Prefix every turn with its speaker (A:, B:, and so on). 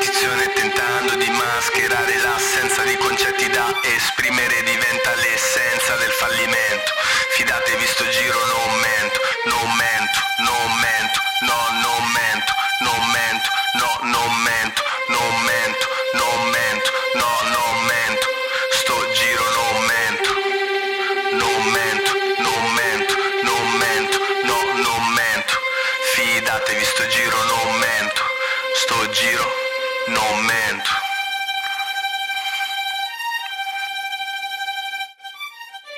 A: ripetizione tentando di mascherare l'assenza di concetti da esprimere diventa l'essenza del fallimento. Fidate no man.